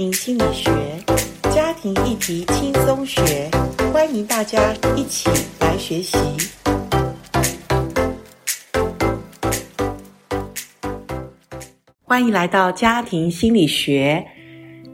庭心理学，家庭议题轻松学，欢迎大家一起来学习。欢迎来到家庭心理学。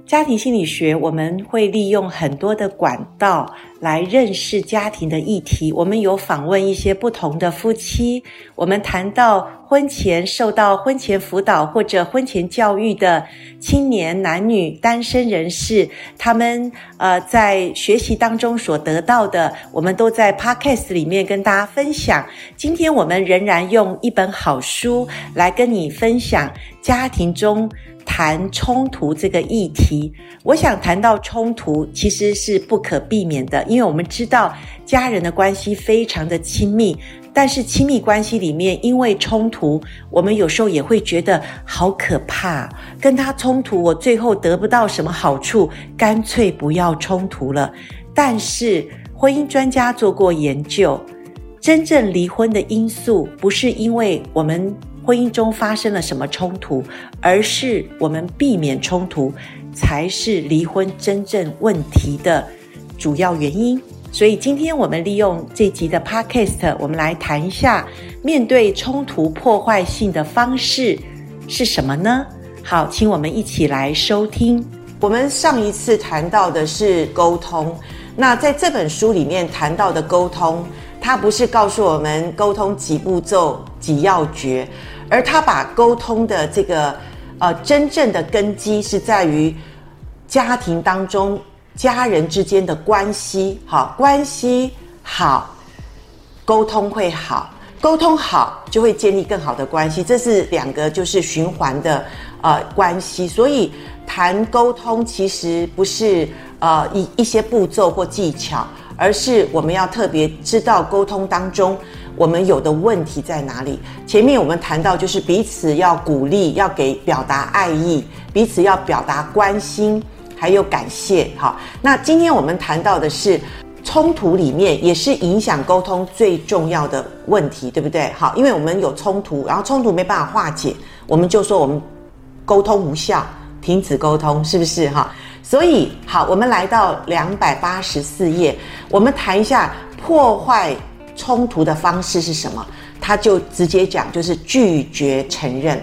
家庭心理学，我们会利用很多的管道来认识家庭的议题。我们有访问一些不同的夫妻，我们谈到婚前受到婚前辅导或者婚前教育的青年男女单身人士，他们呃在学习当中所得到的，我们都在 Podcast 里面跟大家分享。今天我们仍然用一本好书来跟你分享家庭中。谈冲突这个议题，我想谈到冲突其实是不可避免的，因为我们知道家人的关系非常的亲密，但是亲密关系里面因为冲突，我们有时候也会觉得好可怕。跟他冲突，我最后得不到什么好处，干脆不要冲突了。但是婚姻专家做过研究，真正离婚的因素不是因为我们。婚姻中发生了什么冲突，而是我们避免冲突，才是离婚真正问题的主要原因。所以今天我们利用这集的 Podcast，我们来谈一下面对冲突破坏性的方式是什么呢？好，请我们一起来收听。我们上一次谈到的是沟通，那在这本书里面谈到的沟通，它不是告诉我们沟通几步骤、几要诀。而他把沟通的这个呃真正的根基是在于家庭当中家人之间的关系，好，关系好，沟通会好，沟通好就会建立更好的关系，这是两个就是循环的呃关系。所以谈沟通其实不是呃一一些步骤或技巧，而是我们要特别知道沟通当中。我们有的问题在哪里？前面我们谈到，就是彼此要鼓励，要给表达爱意，彼此要表达关心，还有感谢。好，那今天我们谈到的是冲突里面也是影响沟通最重要的问题，对不对？好，因为我们有冲突，然后冲突没办法化解，我们就说我们沟通无效，停止沟通，是不是？哈，所以好，我们来到两百八十四页，我们谈一下破坏。冲突的方式是什么？他就直接讲，就是拒绝承认。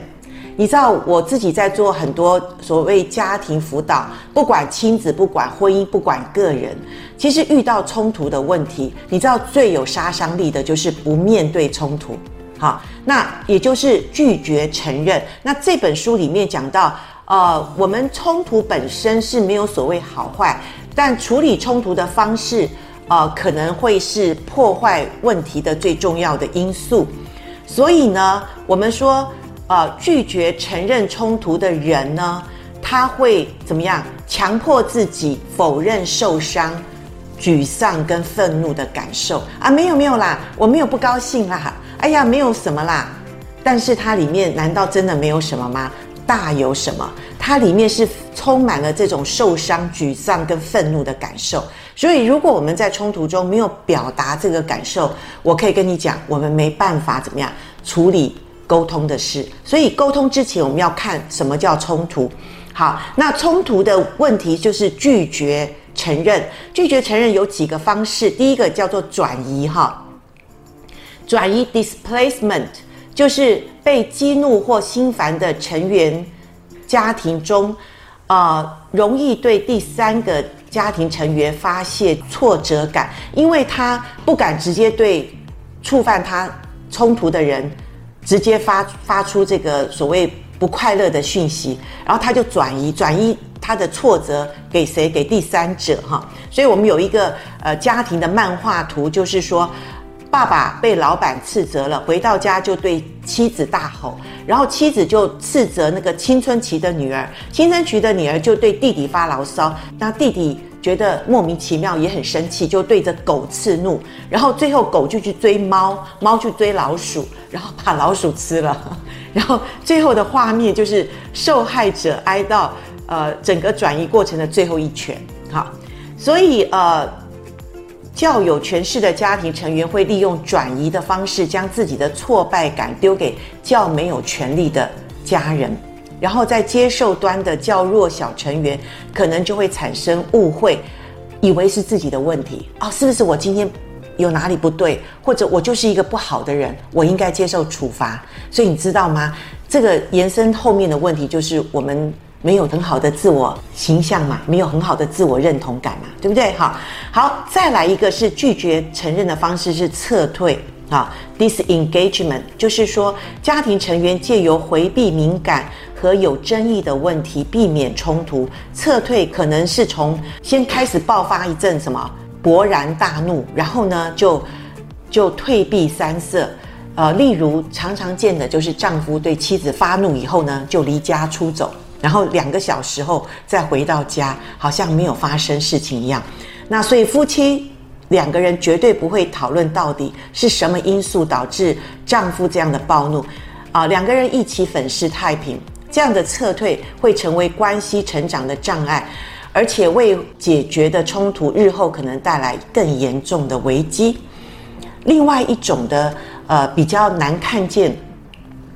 你知道，我自己在做很多所谓家庭辅导，不管亲子，不管婚姻，不管个人，其实遇到冲突的问题，你知道最有杀伤力的就是不面对冲突。好，那也就是拒绝承认。那这本书里面讲到，呃，我们冲突本身是没有所谓好坏，但处理冲突的方式。呃，可能会是破坏问题的最重要的因素，所以呢，我们说，呃，拒绝承认冲突的人呢，他会怎么样？强迫自己否认受伤、沮丧跟愤怒的感受啊？没有没有啦，我没有不高兴啦，哎呀，没有什么啦。但是它里面难道真的没有什么吗？大有什么？它里面是充满了这种受伤、沮丧跟愤怒的感受。所以，如果我们在冲突中没有表达这个感受，我可以跟你讲，我们没办法怎么样处理沟通的事。所以，沟通之前，我们要看什么叫冲突。好，那冲突的问题就是拒绝承认。拒绝承认有几个方式，第一个叫做转移，哈，转移 displacement，就是被激怒或心烦的成员家庭中，呃，容易对第三个。家庭成员发泄挫折感，因为他不敢直接对触犯他冲突的人直接发发出这个所谓不快乐的讯息，然后他就转移转移他的挫折给谁？给第三者哈。所以我们有一个呃家庭的漫画图，就是说。爸爸被老板斥责了，回到家就对妻子大吼，然后妻子就斥责那个青春期的女儿，青春期的女儿就对弟弟发牢骚，那弟弟觉得莫名其妙，也很生气，就对着狗斥怒，然后最后狗就去追猫，猫去追老鼠，然后把老鼠吃了，然后最后的画面就是受害者挨到呃整个转移过程的最后一拳，好，所以呃。较有权势的家庭成员会利用转移的方式，将自己的挫败感丢给较没有权力的家人。然后在接受端的较弱小成员，可能就会产生误会，以为是自己的问题、哦，是不是我今天有哪里不对，或者我就是一个不好的人，我应该接受处罚？所以你知道吗？这个延伸后面的问题就是我们没有很好的自我形象嘛，没有很好的自我认同感嘛，对不对？好，好，再来一个是拒绝承认的方式是撤退。啊，disengagement 就是说，家庭成员借由回避敏感和有争议的问题，避免冲突，撤退可能是从先开始爆发一阵什么勃然大怒，然后呢就就退避三舍。呃，例如常常见的就是丈夫对妻子发怒以后呢，就离家出走，然后两个小时后再回到家，好像没有发生事情一样。那所以夫妻。两个人绝对不会讨论到底是什么因素导致丈夫这样的暴怒，啊，两个人一起粉饰太平，这样的撤退会成为关系成长的障碍，而且未解决的冲突日后可能带来更严重的危机。另外一种的呃比较难看见，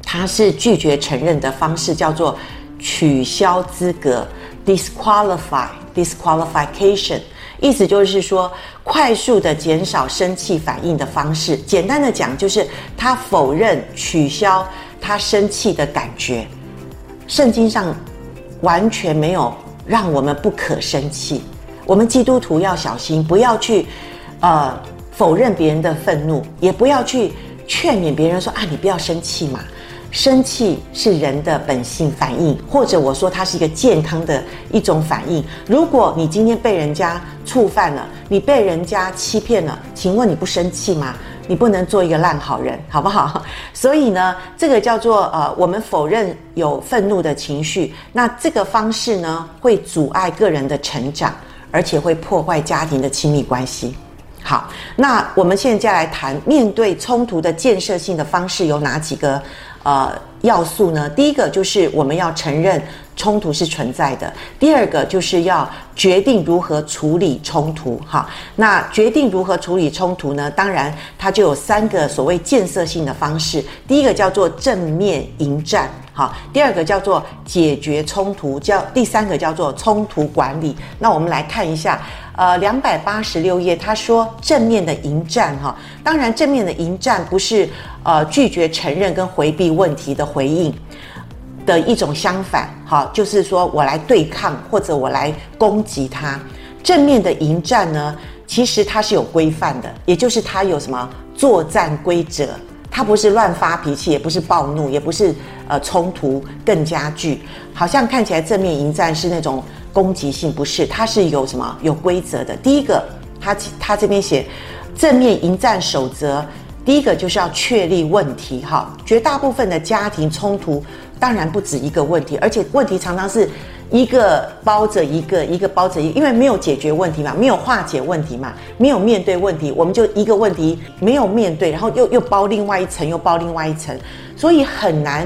他是拒绝承认的方式，叫做取消资格 （disqualify, disqualification）。意思就是说，快速的减少生气反应的方式。简单的讲，就是他否认、取消他生气的感觉。圣经上完全没有让我们不可生气。我们基督徒要小心，不要去呃否认别人的愤怒，也不要去劝勉别人说啊，你不要生气嘛。生气是人的本性反应，或者我说它是一个健康的一种反应。如果你今天被人家触犯了，你被人家欺骗了，请问你不生气吗？你不能做一个烂好人，好不好？所以呢，这个叫做呃，我们否认有愤怒的情绪，那这个方式呢，会阻碍个人的成长，而且会破坏家庭的亲密关系。好，那我们现在来谈面对冲突的建设性的方式有哪几个？呃，要素呢？第一个就是我们要承认冲突是存在的；第二个就是要决定如何处理冲突。哈，那决定如何处理冲突呢？当然，它就有三个所谓建设性的方式。第一个叫做正面迎战，好；第二个叫做解决冲突，叫第三个叫做冲突管理。那我们来看一下。呃，两百八十六页，他说正面的迎战哈，当然正面的迎战不是呃拒绝承认跟回避问题的回应的一种相反哈，就是说我来对抗或者我来攻击他。正面的迎战呢，其实它是有规范的，也就是它有什么作战规则，它不是乱发脾气，也不是暴怒，也不是呃冲突更加剧，好像看起来正面迎战是那种。攻击性不是，它是有什么有规则的。第一个，他他这边写正面迎战守则，第一个就是要确立问题。哈，绝大部分的家庭冲突当然不止一个问题，而且问题常常是一个包着一个，一个包着一个，因为没有解决问题嘛，没有化解问题嘛，没有面对问题，我们就一个问题没有面对，然后又又包另外一层，又包另外一层，所以很难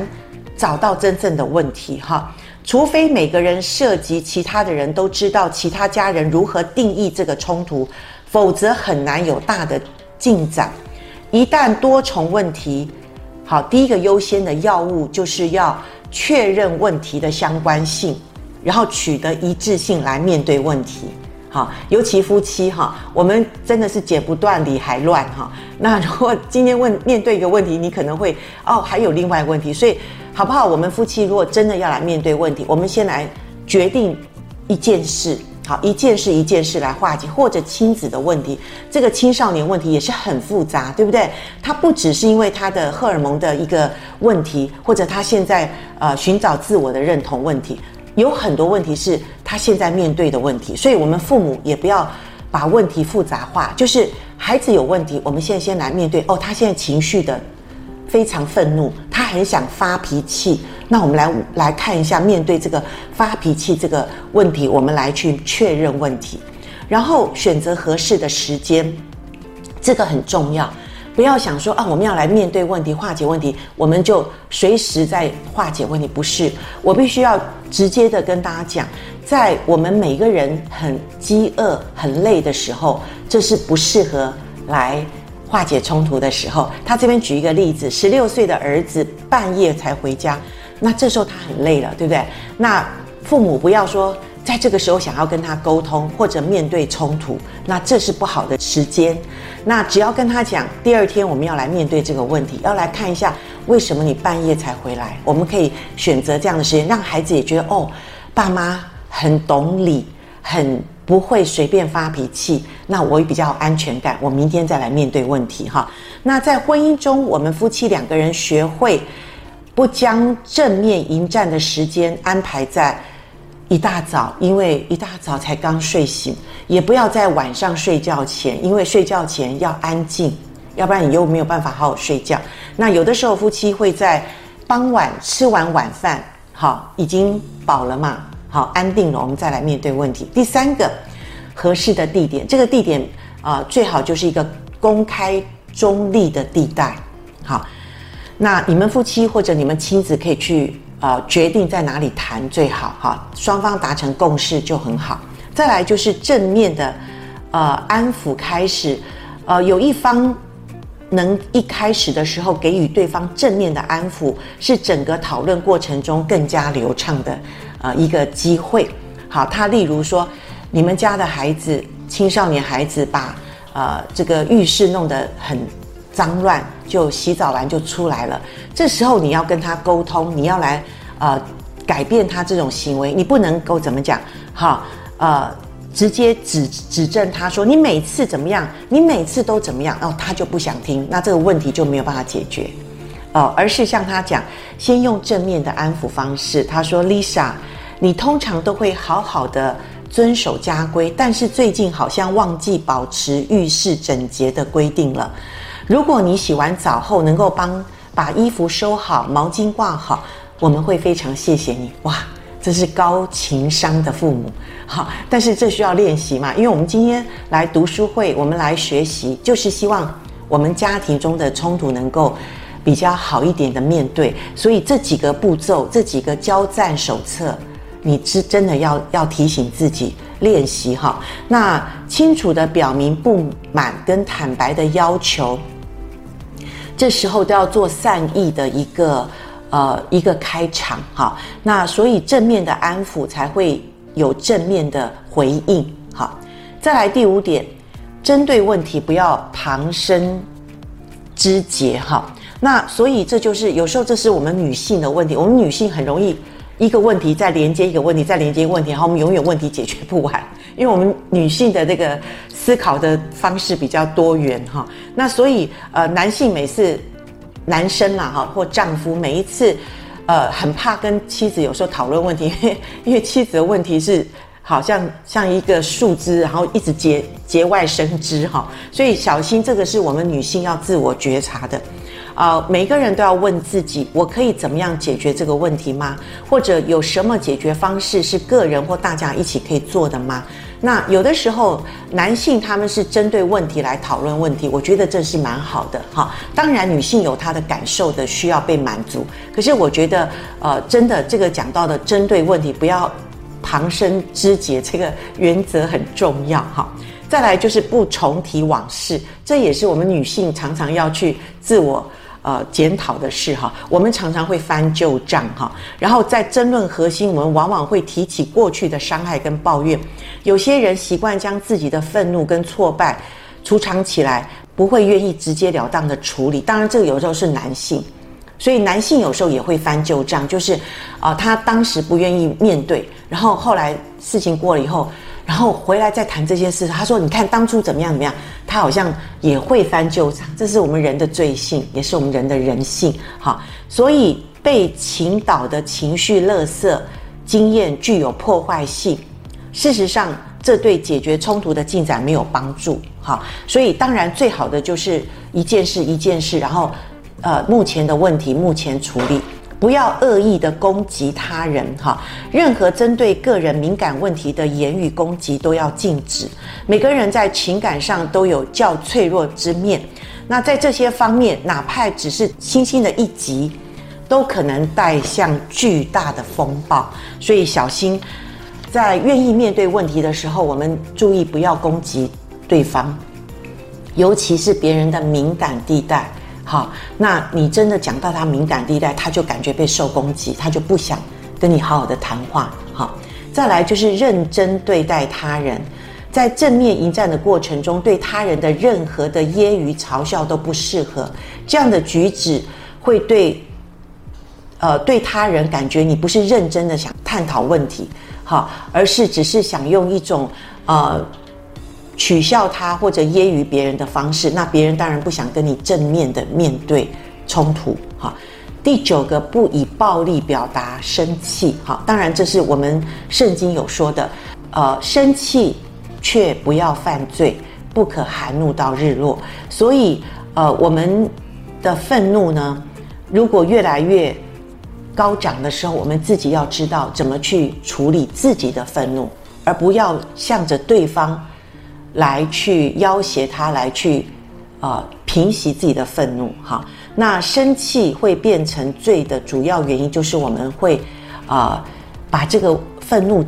找到真正的问题。哈。除非每个人涉及其他的人都知道其他家人如何定义这个冲突，否则很难有大的进展。一旦多重问题，好，第一个优先的药物就是要确认问题的相关性，然后取得一致性来面对问题。好，尤其夫妻哈，我们真的是剪不断理还乱哈。那如果今天问面对一个问题，你可能会哦，还有另外一个问题，所以。好不好？我们夫妻如果真的要来面对问题，我们先来决定一件事，好，一件事一件事来化解，或者亲子的问题，这个青少年问题也是很复杂，对不对？他不只是因为他的荷尔蒙的一个问题，或者他现在呃寻找自我的认同问题，有很多问题是他现在面对的问题，所以我们父母也不要把问题复杂化，就是孩子有问题，我们现在先来面对哦，他现在情绪的。非常愤怒，他很想发脾气。那我们来来看一下，面对这个发脾气这个问题，我们来去确认问题，然后选择合适的时间，这个很重要。不要想说啊，我们要来面对问题、化解问题，我们就随时在化解问题。不是，我必须要直接的跟大家讲，在我们每个人很饥饿、很累的时候，这是不适合来。化解冲突的时候，他这边举一个例子：十六岁的儿子半夜才回家，那这时候他很累了，对不对？那父母不要说在这个时候想要跟他沟通或者面对冲突，那这是不好的时间。那只要跟他讲，第二天我们要来面对这个问题，要来看一下为什么你半夜才回来。我们可以选择这样的时间，让孩子也觉得哦，爸妈很懂礼，很不会随便发脾气。那我也比较有安全感，我明天再来面对问题哈。那在婚姻中，我们夫妻两个人学会不将正面迎战的时间安排在一大早，因为一大早才刚睡醒，也不要在晚上睡觉前，因为睡觉前要安静，要不然你又没有办法好好睡觉。那有的时候夫妻会在傍晚吃完晚饭，好，已经饱了嘛，好，安定了，我们再来面对问题。第三个，合适的地点，这个地点啊，最好就是一个公开中立的地带，好，那你们夫妻或者你们亲子可以去。呃，决定在哪里谈最好哈，双方达成共识就很好。再来就是正面的，呃，安抚开始，呃，有一方能一开始的时候给予对方正面的安抚，是整个讨论过程中更加流畅的呃一个机会。好，他例如说，你们家的孩子，青少年孩子把呃这个浴室弄得很。脏乱就洗澡完就出来了，这时候你要跟他沟通，你要来呃改变他这种行为，你不能够怎么讲哈呃直接指指正他说，你每次怎么样，你每次都怎么样，然哦他就不想听，那这个问题就没有办法解决哦，而是向他讲，先用正面的安抚方式。他说：“Lisa，你通常都会好好的遵守家规，但是最近好像忘记保持浴室整洁的规定了。”如果你洗完澡后能够帮把衣服收好、毛巾挂好，我们会非常谢谢你。哇，这是高情商的父母，好，但是这需要练习嘛？因为我们今天来读书会，我们来学习，就是希望我们家庭中的冲突能够比较好一点的面对。所以这几个步骤，这几个交战手册，你是真的要要提醒自己。练习哈，那清楚地表明不满跟坦白的要求，这时候都要做善意的一个呃一个开场哈。那所以正面的安抚才会有正面的回应哈。再来第五点，针对问题不要旁生枝节哈。那所以这就是有时候这是我们女性的问题，我们女性很容易。一个问题再连接一个问题，再连接一个问题，然后我们永远问题解决不完，因为我们女性的这个思考的方式比较多元哈。那所以呃，男性每次男生啦哈或丈夫每一次呃很怕跟妻子有时候讨论问题，因为因为妻子的问题是好像像一个树枝，然后一直节节外生枝哈，所以小心这个是我们女性要自我觉察的。呃，每个人都要问自己：我可以怎么样解决这个问题吗？或者有什么解决方式是个人或大家一起可以做的吗？那有的时候男性他们是针对问题来讨论问题，我觉得这是蛮好的哈。当然，女性有她的感受的需要被满足，可是我觉得呃，真的这个讲到的针对问题，不要旁生枝节，这个原则很重要哈。再来就是不重提往事，这也是我们女性常常要去自我。呃，检讨的事哈，我们常常会翻旧账哈，然后在争论核心，我们往往会提起过去的伤害跟抱怨。有些人习惯将自己的愤怒跟挫败储藏起来，不会愿意直截了当的处理。当然，这个有时候是男性，所以男性有时候也会翻旧账，就是啊、他当时不愿意面对，然后后来事情过了以后。然后回来再谈这件事，他说：“你看当初怎么样怎么样。”他好像也会翻旧账，这是我们人的罪性，也是我们人的人性。好，所以被倾倒的情绪垃圾经验具有破坏性。事实上，这对解决冲突的进展没有帮助。好，所以当然最好的就是一件事一件事，然后呃，目前的问题目前处理。不要恶意的攻击他人，哈！任何针对个人敏感问题的言语攻击都要禁止。每个人在情感上都有较脆弱之面，那在这些方面，哪怕只是轻轻的一击，都可能带向巨大的风暴。所以小心，在愿意面对问题的时候，我们注意不要攻击对方，尤其是别人的敏感地带。好，那你真的讲到他敏感地带，他就感觉被受攻击，他就不想跟你好好的谈话。好，再来就是认真对待他人，在正面迎战的过程中，对他人的任何的揶揄嘲笑都不适合，这样的举止会对，呃，对他人感觉你不是认真的想探讨问题，好，而是只是想用一种呃。取笑他或者揶揄别人的方式，那别人当然不想跟你正面的面对冲突。哈，第九个，不以暴力表达生气。哈，当然这是我们圣经有说的，呃，生气却不要犯罪，不可含怒到日落。所以，呃，我们的愤怒呢，如果越来越高涨的时候，我们自己要知道怎么去处理自己的愤怒，而不要向着对方。来去要挟他，来去，呃，平息自己的愤怒。哈，那生气会变成罪的主要原因，就是我们会，啊、呃，把这个愤怒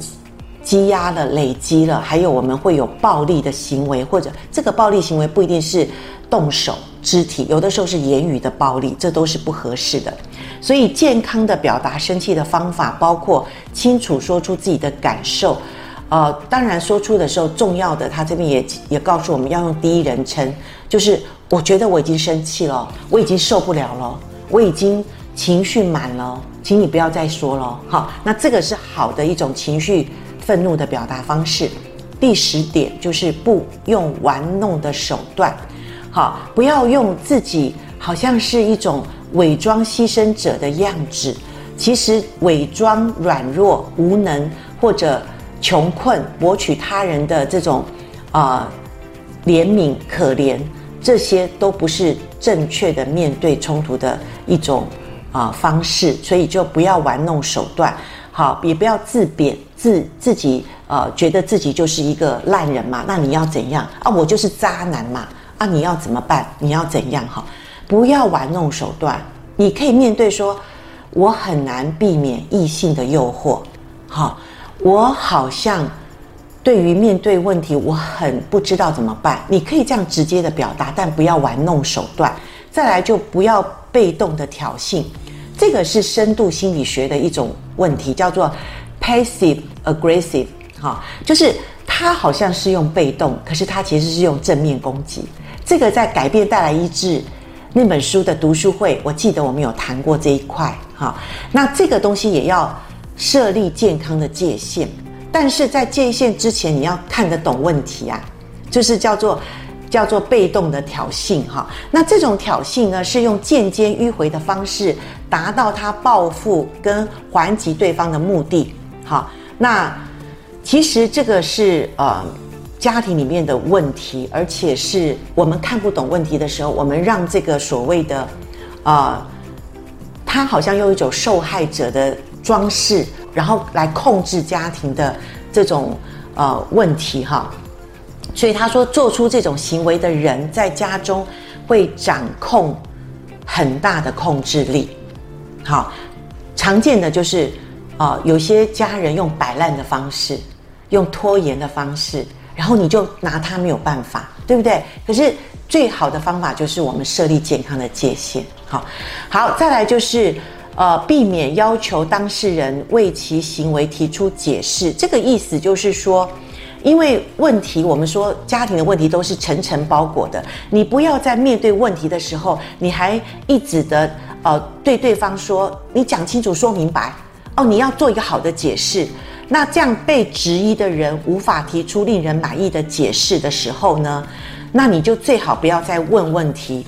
积压了、累积了，还有我们会有暴力的行为，或者这个暴力行为不一定是动手、肢体，有的时候是言语的暴力，这都是不合适的。所以，健康的表达生气的方法，包括清楚说出自己的感受。呃，当然说出的时候，重要的他这边也也告诉我们要用第一人称，就是我觉得我已经生气了，我已经受不了了，我已经情绪满了，请你不要再说了。好，那这个是好的一种情绪愤怒的表达方式。第十点就是不用玩弄的手段，好，不要用自己好像是一种伪装牺牲者的样子，其实伪装软弱无能或者。穷困博取他人的这种，啊、怜悯可怜，这些都不是正确的面对冲突的一种啊、方式，所以就不要玩弄手段，好，也不要自贬自自己，呃，觉得自己就是一个烂人嘛，那你要怎样啊？我就是渣男嘛，啊，你要怎么办？你要怎样？哈，不要玩弄手段，你可以面对说，我很难避免异性的诱惑，好。我好像对于面对问题，我很不知道怎么办。你可以这样直接的表达，但不要玩弄手段。再来就不要被动的挑衅，这个是深度心理学的一种问题，叫做 passive aggressive。哈，就是他好像是用被动，可是他其实是用正面攻击。这个在改变带来医治那本书的读书会，我记得我们有谈过这一块。哈，那这个东西也要。设立健康的界限，但是在界限之前，你要看得懂问题啊，就是叫做叫做被动的挑衅哈。那这种挑衅呢，是用间接迂回的方式达到他报复跟还击对方的目的。好，那其实这个是呃家庭里面的问题，而且是我们看不懂问题的时候，我们让这个所谓的、呃，他好像用一种受害者的。装饰，然后来控制家庭的这种呃问题哈，所以他说，做出这种行为的人在家中会掌控很大的控制力。好，常见的就是啊、呃，有些家人用摆烂的方式，用拖延的方式，然后你就拿他没有办法，对不对？可是最好的方法就是我们设立健康的界限。好，好，再来就是。呃，避免要求当事人为其行为提出解释。这个意思就是说，因为问题，我们说家庭的问题都是层层包裹的。你不要在面对问题的时候，你还一直的呃对对方说，你讲清楚、说明白哦，你要做一个好的解释。那这样被质疑的人无法提出令人满意的解释的时候呢，那你就最好不要再问问题。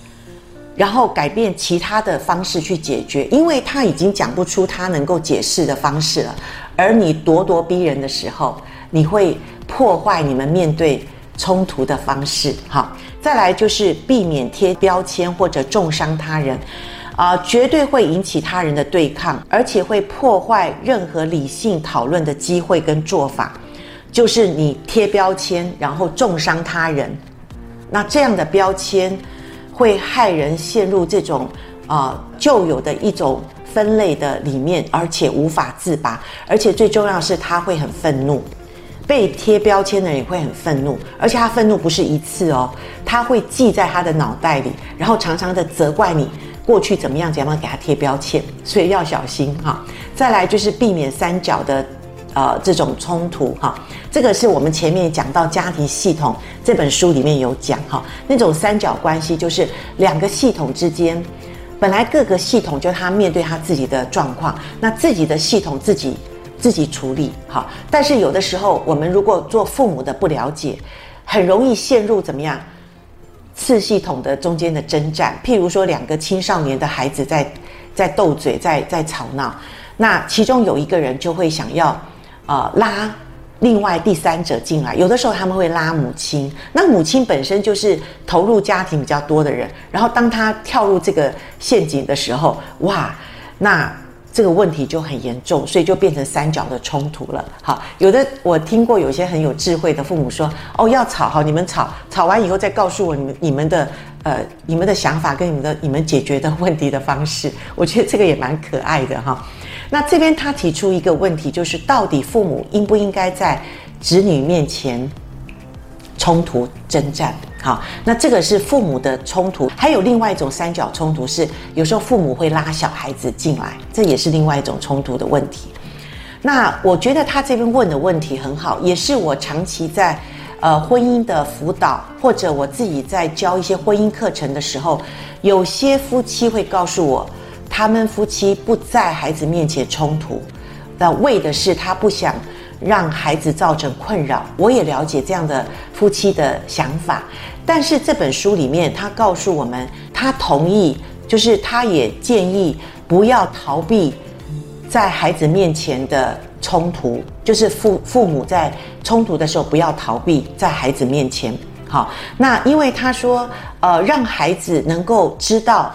然后改变其他的方式去解决，因为他已经讲不出他能够解释的方式了。而你咄咄逼人的时候，你会破坏你们面对冲突的方式。好，再来就是避免贴标签或者重伤他人，啊、绝对会引起他人的对抗，而且会破坏任何理性讨论的机会跟做法。就是你贴标签，然后重伤他人，那这样的标签。会害人陷入这种啊旧有的一种分类的里面，而且无法自拔，而且最重要的是他会很愤怒。被贴标签的人也会很愤怒，而且他愤怒不是一次哦，他会记在他的脑袋里，然后常常的责怪你过去怎么样怎么样给他贴标签，所以要小心哈。再来就是避免三角的呃这种冲突哈，这个是我们前面讲到家庭系统这本书里面有讲哈，那种三角关系就是两个系统之间，本来各个系统就他面对他自己的状况，那自己的系统自己。自己处理好，但是有的时候我们如果做父母的不了解，很容易陷入怎么样次系统的中间的征战。譬如说，两个青少年的孩子在在斗嘴，在在吵闹，那其中有一个人就会想要、呃、拉另外第三者进来。有的时候他们会拉母亲，那母亲本身就是投入家庭比较多的人，然后当他跳入这个陷阱的时候，哇，那。这个问题就很严重，所以就变成三角的冲突了。好，有的我听过有些很有智慧的父母说：“哦，要吵，好，你们吵，吵完以后再告诉我你们你们的呃你们的想法跟你们的你们解决的问题的方式。”我觉得这个也蛮可爱的哈。那这边他提出一个问题，就是到底父母应不应该在子女面前冲突征战？好，那这个是父母的冲突，还有另外一种三角冲突是，有时候父母会拉小孩子进来，这也是另外一种冲突的问题。那我觉得他这边问的问题很好，也是我长期在呃婚姻的辅导，或者我自己在教一些婚姻课程的时候，有些夫妻会告诉我，他们夫妻不在孩子面前冲突，那为的是他不想让孩子造成困扰。我也了解这样的夫妻的想法。但是这本书里面，他告诉我们，他同意，就是他也建议不要逃避在孩子面前的冲突，就是父父母在冲突的时候不要逃避在孩子面前。好，那因为他说，呃，让孩子能够知道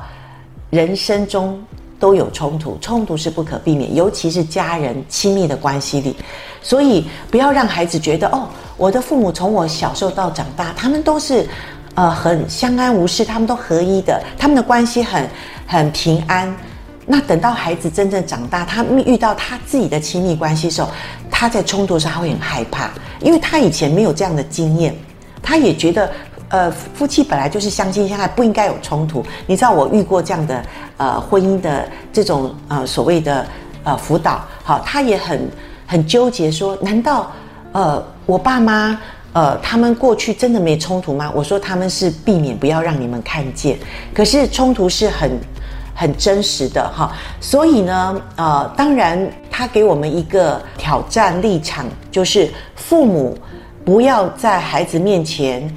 人生中都有冲突，冲突是不可避免，尤其是家人亲密的关系里，所以不要让孩子觉得哦。我的父母从我小时候到长大，他们都是，呃，很相安无事，他们都合一的，他们的关系很很平安。那等到孩子真正长大，他遇到他自己的亲密关系的时候，他在冲突上他会很害怕，因为他以前没有这样的经验，他也觉得，呃，夫妻本来就是相亲相爱，不应该有冲突。你知道我遇过这样的呃婚姻的这种呃所谓的呃辅导，好，他也很很纠结说，难道？呃，我爸妈，呃，他们过去真的没冲突吗？我说他们是避免不要让你们看见，可是冲突是很很真实的哈。所以呢，呃，当然他给我们一个挑战立场，就是父母不要在孩子面前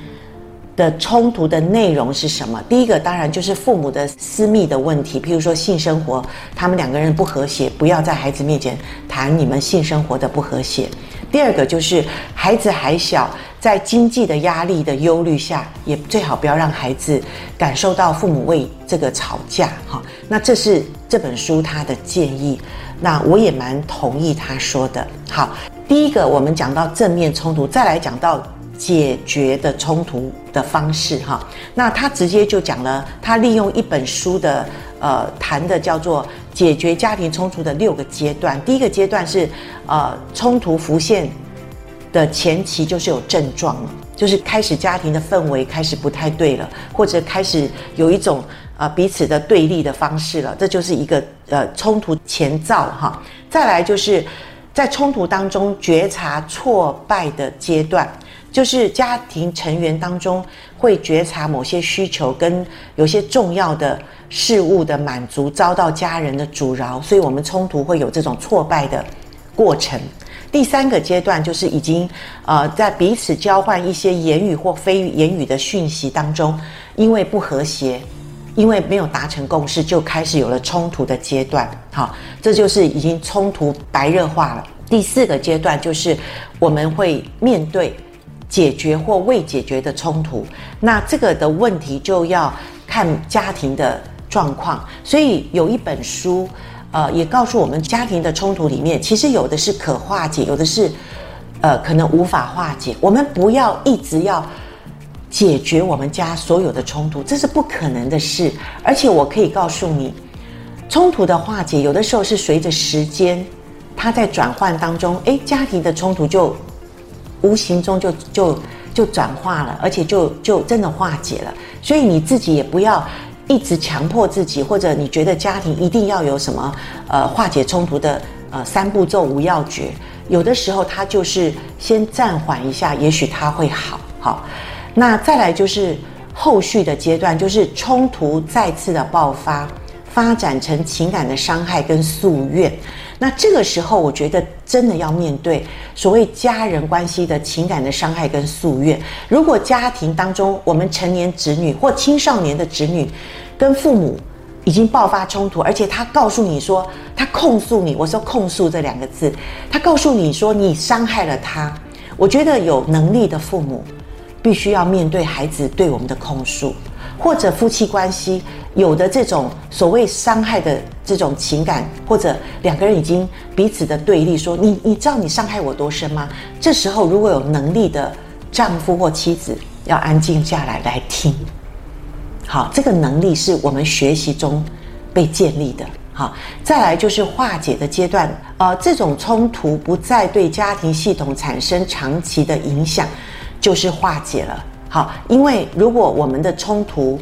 的冲突的内容是什么？第一个当然就是父母的私密的问题，譬如说性生活，他们两个人不和谐，不要在孩子面前谈你们性生活的不和谐。第二个就是孩子还小，在经济的压力的忧虑下，也最好不要让孩子感受到父母为这个吵架哈。那这是这本书他的建议，那我也蛮同意他说的。好，第一个我们讲到正面冲突，再来讲到解决的冲突的方式哈。那他直接就讲了，他利用一本书的呃谈的叫做。解决家庭冲突的六个阶段，第一个阶段是，呃，冲突浮现的前期就是有症状了，就是开始家庭的氛围开始不太对了，或者开始有一种呃彼此的对立的方式了，这就是一个呃冲突前兆哈。再来就是在冲突当中觉察挫败的阶段，就是家庭成员当中会觉察某些需求跟有些重要的。事物的满足遭到家人的阻挠，所以我们冲突会有这种挫败的过程。第三个阶段就是已经呃在彼此交换一些言语或非言语的讯息当中，因为不和谐，因为没有达成共识，就开始有了冲突的阶段。好，这就是已经冲突白热化了。第四个阶段就是我们会面对解决或未解决的冲突，那这个的问题就要看家庭的。状况，所以有一本书，呃，也告诉我们，家庭的冲突里面，其实有的是可化解，有的是，呃，可能无法化解。我们不要一直要解决我们家所有的冲突，这是不可能的事。而且我可以告诉你，冲突的化解，有的时候是随着时间，它在转换当中，诶，家庭的冲突就无形中就就就转化了，而且就就真的化解了。所以你自己也不要一直强迫自己，或者你觉得家庭一定要有什么呃化解冲突的呃三步骤无要诀。有的时候它就是先暂缓一下，也许它会好。好，那再来就是后续的阶段，就是冲突再次的爆发，发展成情感的伤害跟宿怨。那这个时候，我觉得真的要面对所谓家人关系的情感的伤害跟宿怨。如果家庭当中，我们成年子女或青少年的子女跟父母已经爆发冲突，而且他告诉你说，他控诉你，我说控诉这两个字，他告诉你说你伤害了他。我觉得有能力的父母必须要面对孩子对我们的控诉。或者夫妻关系有的这种所谓伤害的这种情感，或者两个人已经彼此的对立，说你你知道你伤害我多深吗？这时候如果有能力的丈夫或妻子，要安静下来来听。好，这个能力是我们学习中被建立的。好，再来就是化解的阶段，呃，这种冲突不再对家庭系统产生长期的影响，就是化解了。好，因为如果我们的冲突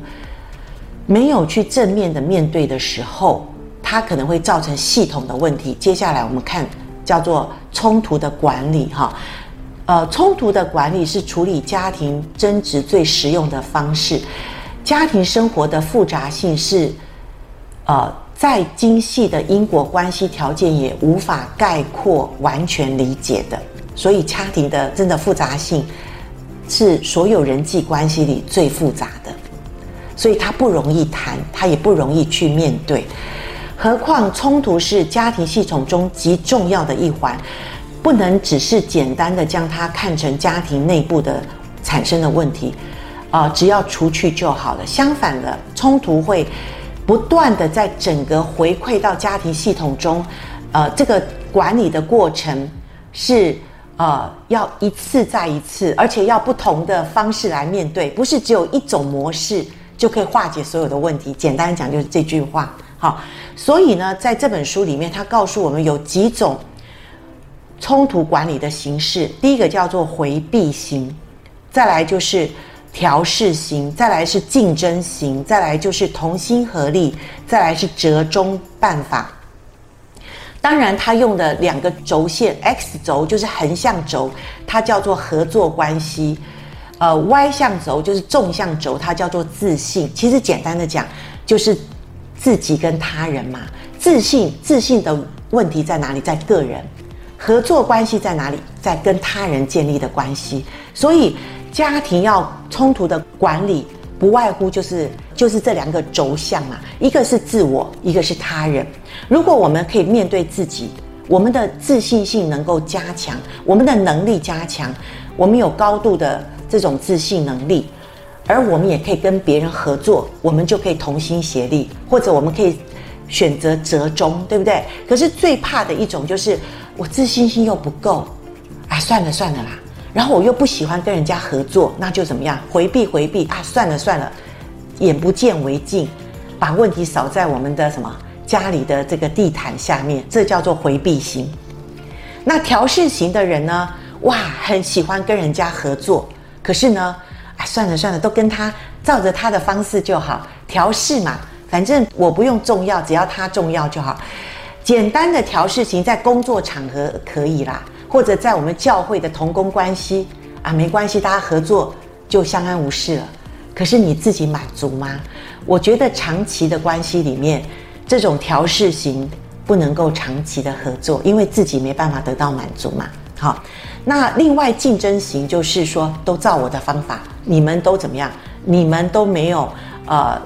没有去正面的面对的时候，它可能会造成系统的问题。接下来我们看叫做冲突的管理，哈，呃，冲突的管理是处理家庭争执最实用的方式。家庭生活的复杂性是，呃，再精细的因果关系条件也无法概括完全理解的。所以家庭的真的复杂性。是所有人际关系里最复杂的，所以它不容易谈，它也不容易去面对。何况冲突是家庭系统中极重要的一环，不能只是简单的将它看成家庭内部的产生的问题，啊、只要除去就好了。相反的，冲突会不断的在整个回馈到家庭系统中，呃，这个管理的过程是。呃，要一次再一次，而且要不同的方式来面对，不是只有一种模式就可以化解所有的问题。简单讲就是这句话。好，所以呢，在这本书里面，他告诉我们有几种冲突管理的形式。第一个叫做回避型，再来就是调适型，再来是竞争型，再来就是同心合力，再来是折中办法。当然，他用的两个轴线，X 轴就是横向轴，它叫做合作关系；呃，Y 向轴就是纵向轴，它叫做自信。其实简单的讲，就是自己跟他人嘛。自信，自信的问题在哪里？在个人。合作关系在哪里？在跟他人建立的关系。所以，家庭要冲突的管理。不外乎就是就是这两个轴向嘛，一个是自我，一个是他人。如果我们可以面对自己，我们的自信心能够加强，我们的能力加强，我们有高度的这种自信能力，而我们也可以跟别人合作，我们就可以同心协力，或者我们可以选择折中，对不对？可是最怕的一种就是我自信心又不够，啊，算了算了啦。然后我又不喜欢跟人家合作，那就怎么样？回避回避啊！算了算了，眼不见为净，把问题扫在我们的什么家里的这个地毯下面，这叫做回避型。那调试型的人呢？哇，很喜欢跟人家合作，可是呢，啊，算了算了，都跟他照着他的方式就好，调试嘛，反正我不用重要，只要他重要就好。简单的调试型在工作场合可以啦。或者在我们教会的同工关系啊，没关系，大家合作就相安无事了。可是你自己满足吗？我觉得长期的关系里面，这种调试型不能够长期的合作，因为自己没办法得到满足嘛。好，那另外竞争型就是说，都照我的方法，你们都怎么样？你们都没有呃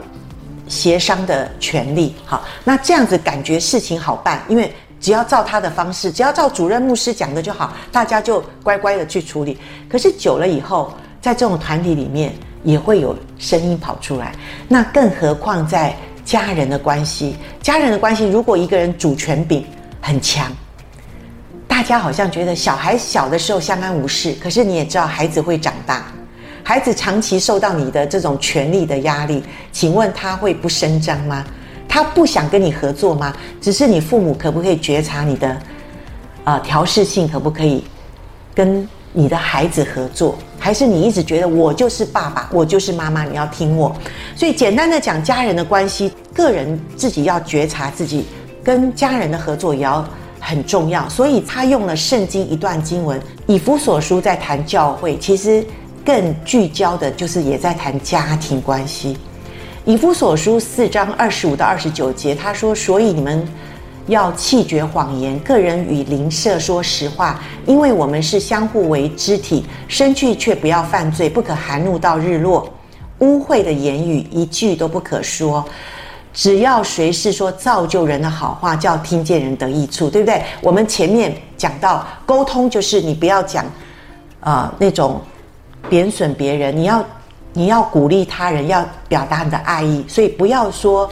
协商的权利。好，那这样子感觉事情好办，因为。只要照他的方式，只要照主任牧师讲的就好，大家就乖乖的去处理。可是久了以后，在这种团体里面也会有声音跑出来。那更何况在家人的关系，家人的关系，如果一个人主权柄很强，大家好像觉得小孩小的时候相安无事，可是你也知道孩子会长大，孩子长期受到你的这种权力的压力，请问他会不声张吗？他不想跟你合作吗？只是你父母可不可以觉察你的，呃，调试性可不可以跟你的孩子合作，还是你一直觉得我就是爸爸，我就是妈妈，你要听我？所以简单的讲，家人的关系，个人自己要觉察自己跟家人的合作也要很重要。所以他用了圣经一段经文，以弗所书在谈教会，其实更聚焦的就是也在谈家庭关系。以弗所书四章二十五到二十九节，他说：“所以你们要弃绝谎言，个人与邻舍说实话，因为我们是相互为肢体。生去却不要犯罪，不可含怒到日落。污秽的言语一句都不可说，只要谁是说造就人的好话，叫听见人得益处，对不对？我们前面讲到沟通，就是你不要讲啊、呃、那种贬损别人，你要。”你要鼓励他人，要表达你的爱意，所以不要说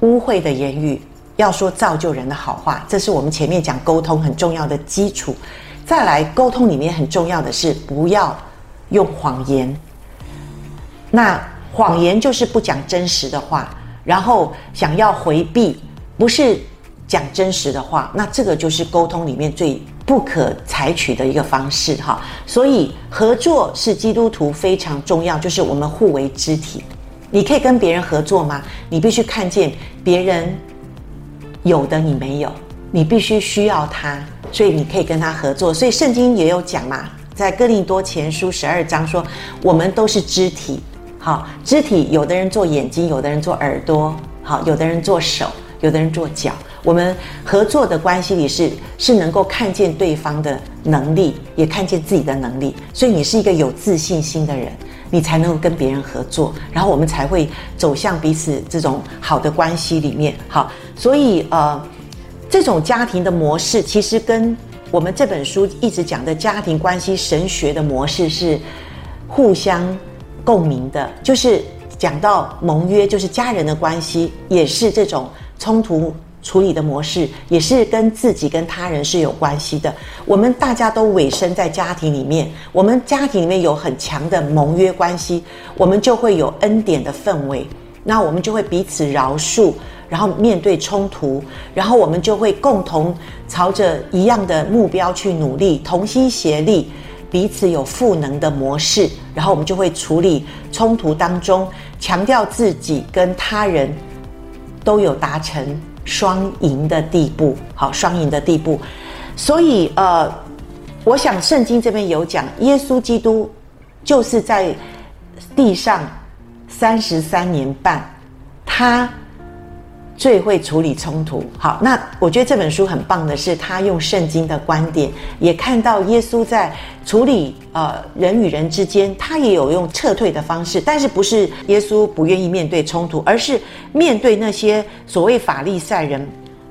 污秽的言语，要说造就人的好话。这是我们前面讲沟通很重要的基础。再来，沟通里面很重要的是不要用谎言。那谎言就是不讲真实的话，然后想要回避，不是讲真实的话，那这个就是沟通里面最。不可采取的一个方式，哈，所以合作是基督徒非常重要，就是我们互为肢体。你可以跟别人合作吗？你必须看见别人有的你没有，你必须需要他，所以你可以跟他合作。所以圣经也有讲嘛，在哥林多前书十二章说，我们都是肢体，好，肢体有的人做眼睛，有的人做耳朵，好，有的人做手，有的人做脚。我们合作的关系里是是能够看见对方的能力，也看见自己的能力，所以你是一个有自信心的人，你才能够跟别人合作，然后我们才会走向彼此这种好的关系里面。好，所以呃，这种家庭的模式其实跟我们这本书一直讲的家庭关系神学的模式是互相共鸣的，就是讲到盟约，就是家人的关系，也是这种冲突。处理的模式也是跟自己跟他人是有关系的。我们大家都委身在家庭里面，我们家庭里面有很强的盟约关系，我们就会有恩典的氛围。那我们就会彼此饶恕，然后面对冲突，然后我们就会共同朝着一样的目标去努力，同心协力，彼此有赋能的模式，然后我们就会处理冲突当中，强调自己跟他人都有达成。双赢的地步，好，双赢的地步。所以，呃，我想圣经这边有讲，耶稣基督就是在地上三十三年半，他。最会处理冲突。好，那我觉得这本书很棒的是，他用圣经的观点，也看到耶稣在处理呃人与人之间，他也有用撤退的方式，但是不是耶稣不愿意面对冲突，而是面对那些所谓法利赛人，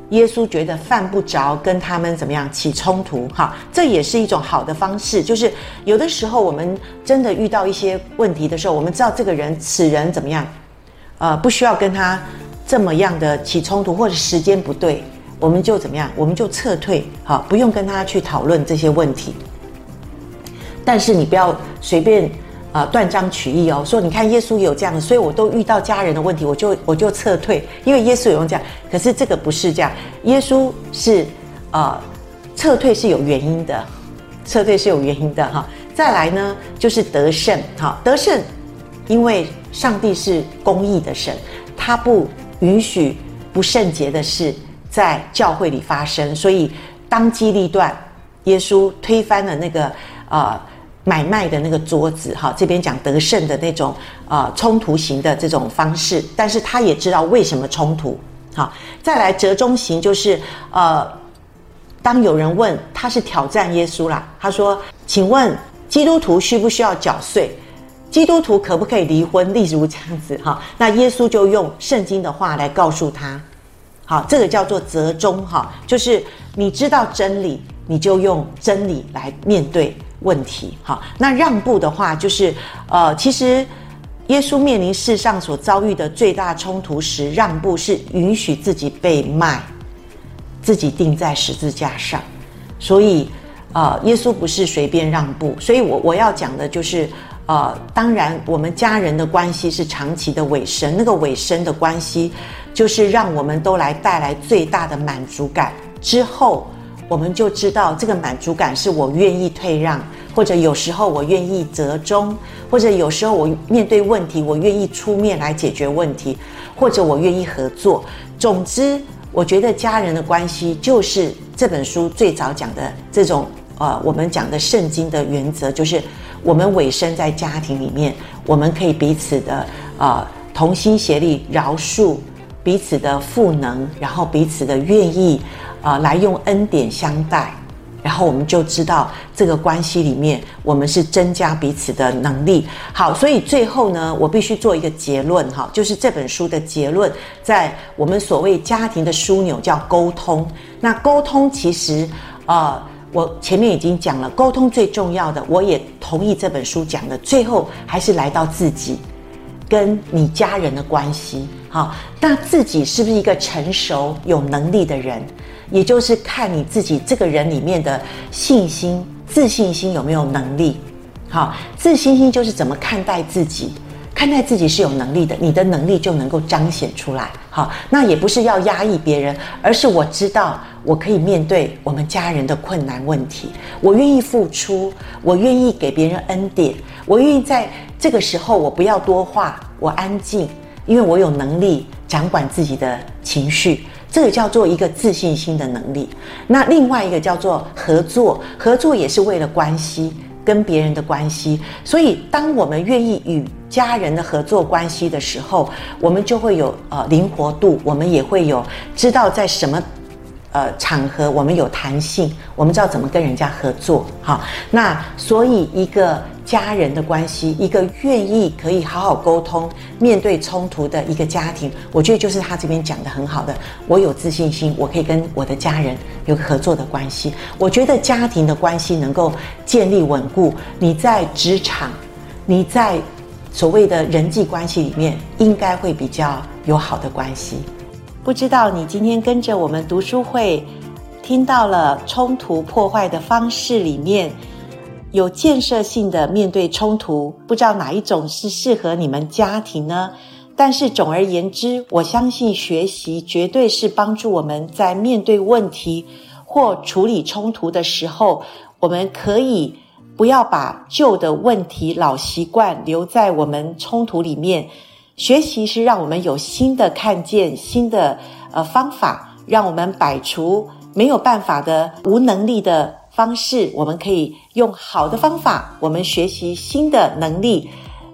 耶稣觉得犯不着跟他们怎么样起冲突。哈，这也是一种好的方式，就是有的时候我们真的遇到一些问题的时候，我们知道这个人此人怎么样，呃，不需要跟他。这么样的起冲突，或者时间不对，我们就怎么样？我们就撤退，好，不用跟他去讨论这些问题。但是你不要随便啊、断章取义哦，说你看耶稣有这样的，所以我都遇到家人的问题，我就我就撤退，因为耶稣有用这样。可是这个不是这样，耶稣是啊、撤退是有原因的，撤退是有原因的哈。再来呢，就是得胜，哈，得胜，因为上帝是公义的神，他不。允许不圣洁的事在教会里发生，所以当机立断，耶稣推翻了那个呃买卖的那个桌子，哈，这边讲得胜的那种呃冲突型的这种方式，但是他也知道为什么冲突，好，再来折中型就是呃，当有人问他是挑战耶稣啦，他说，请问基督徒需不需要缴税？基督徒可不可以离婚？例如这样子哈，那耶稣就用圣经的话来告诉他，好，这个叫做折中哈，就是你知道真理，你就用真理来面对问题。好，那让步的话，就是呃，其实耶稣面临世上所遭遇的最大冲突时，让步是允许自己被卖，自己钉在十字架上。所以呃，耶稣不是随便让步。所以我我要讲的就是。呃，当然，我们家人的关系是长期的尾声，那个尾声的关系，就是让我们都来带来最大的满足感。之后，我们就知道这个满足感是我愿意退让，或者有时候我愿意折中，或者有时候我面对问题，我愿意出面来解决问题，或者我愿意合作。总之，我觉得家人的关系就是这本书最早讲的这种呃，我们讲的圣经的原则，就是我们委身在家庭里面，我们可以彼此的呃同心协力，饶恕彼此的赋能，然后彼此的愿意呃来用恩典相待。然后我们就知道这个关系里面，我们是增加彼此的能力。好，所以最后呢，我必须做一个结论哈，就是这本书的结论，在我们所谓家庭的枢纽叫沟通。那沟通其实，呃，我前面已经讲了，沟通最重要的，我也同意这本书讲的，最后还是来到自己跟你家人的关系。好，那自己是不是一个成熟有能力的人？也就是看你自己这个人里面的信心、自信心有没有能力。好，自信心就是怎么看待自己，看待自己是有能力的，你的能力就能够彰显出来。好，那也不是要压抑别人，而是我知道我可以面对我们家人的困难问题，我愿意付出，我愿意给别人恩典，我愿意在这个时候我不要多话，我安静，因为我有能力掌管自己的情绪。这个叫做一个自信心的能力，那另外一个叫做合作，合作也是为了关系，跟别人的关系。所以，当我们愿意与家人的合作关系的时候，我们就会有呃灵活度，我们也会有知道在什么呃场合我们有弹性，我们知道怎么跟人家合作。好，那所以一个。家人的关系，一个愿意可以好好沟通、面对冲突的一个家庭，我觉得就是他这边讲的很好的。我有自信心，我可以跟我的家人有个合作的关系。我觉得家庭的关系能够建立稳固，你在职场，你在所谓的人际关系里面，应该会比较有好的关系。不知道你今天跟着我们读书会，听到了冲突破坏的方式里面。有建设性的面对冲突，不知道哪一种是适合你们家庭呢？但是总而言之，我相信学习绝对是帮助我们在面对问题或处理冲突的时候，我们可以不要把旧的问题、老习惯留在我们冲突里面。学习是让我们有新的看见、新的呃方法，让我们摆除没有办法的无能力的。方式，我们可以用好的方法，我们学习新的能力。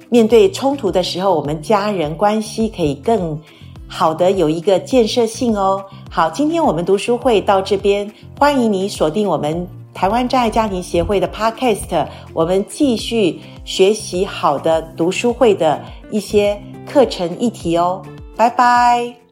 面对冲突的时候，我们家人关系可以更好的有一个建设性哦。好，今天我们读书会到这边，欢迎你锁定我们台湾障碍家庭协会的 Podcast，我们继续学习好的读书会的一些课程议题哦。拜拜。